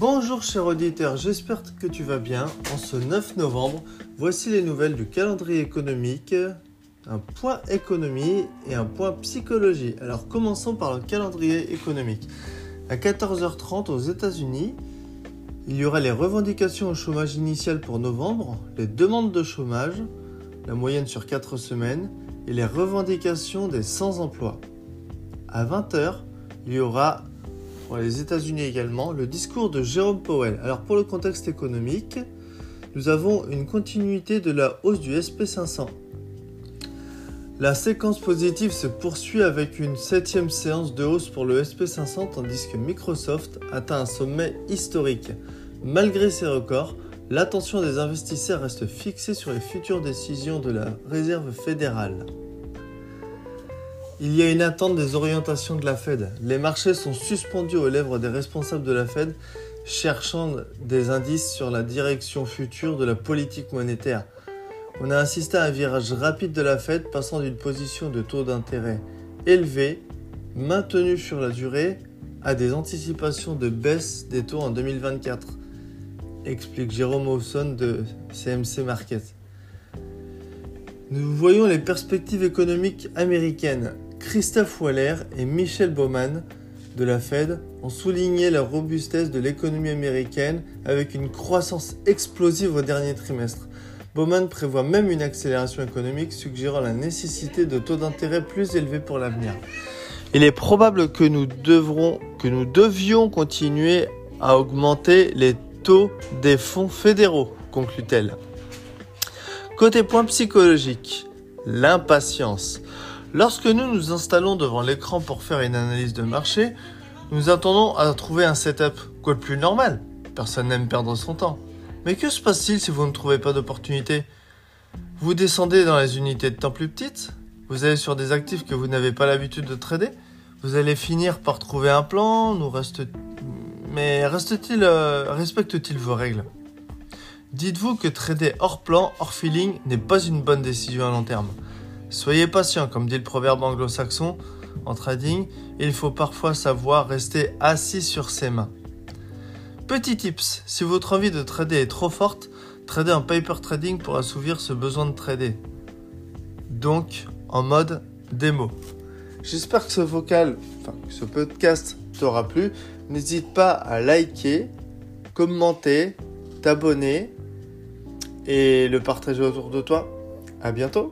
Bonjour cher auditeur, j'espère que tu vas bien. En ce 9 novembre, voici les nouvelles du calendrier économique, un point économie et un point psychologie. Alors commençons par le calendrier économique. À 14h30 aux États-Unis, il y aura les revendications au chômage initial pour novembre, les demandes de chômage, la moyenne sur 4 semaines, et les revendications des sans-emploi. À 20h, il y aura les États-Unis également le discours de Jérôme Powell. Alors pour le contexte économique, nous avons une continuité de la hausse du SP500. La séquence positive se poursuit avec une septième séance de hausse pour le SP500 tandis que Microsoft atteint un sommet historique. Malgré ces records, l'attention des investisseurs reste fixée sur les futures décisions de la Réserve fédérale. Il y a une attente des orientations de la Fed. Les marchés sont suspendus aux lèvres des responsables de la Fed, cherchant des indices sur la direction future de la politique monétaire. On a assisté à un virage rapide de la Fed passant d'une position de taux d'intérêt élevé, maintenu sur la durée, à des anticipations de baisse des taux en 2024, explique Jérôme Hawson de CMC Market. Nous voyons les perspectives économiques américaines. Christophe Waller et Michel Bowman de la Fed ont souligné la robustesse de l'économie américaine avec une croissance explosive au dernier trimestre. Bowman prévoit même une accélération économique suggérant la nécessité de taux d'intérêt plus élevés pour l'avenir. Il est probable que nous, que nous devions continuer à augmenter les taux des fonds fédéraux, conclut-elle. Côté point psychologique, l'impatience. Lorsque nous nous installons devant l'écran pour faire une analyse de marché, nous attendons à trouver un setup, quoi de plus normal. Personne n'aime perdre son temps. Mais que se passe-t-il si vous ne trouvez pas d'opportunité? Vous descendez dans les unités de temps plus petites Vous allez sur des actifs que vous n'avez pas l'habitude de trader Vous allez finir par trouver un plan nous reste... Mais reste-t-il, euh, respecte-t-il vos règles? Dites-vous que trader hors plan, hors feeling n'est pas une bonne décision à long terme. Soyez patient, comme dit le proverbe anglo-saxon en trading, il faut parfois savoir rester assis sur ses mains. Petit tips, si votre envie de trader est trop forte, trader en paper trading pour assouvir ce besoin de trader. Donc, en mode démo. J'espère que ce vocal, ce podcast t'aura plu. N'hésite pas à liker, commenter, t'abonner et le partager autour de toi. À bientôt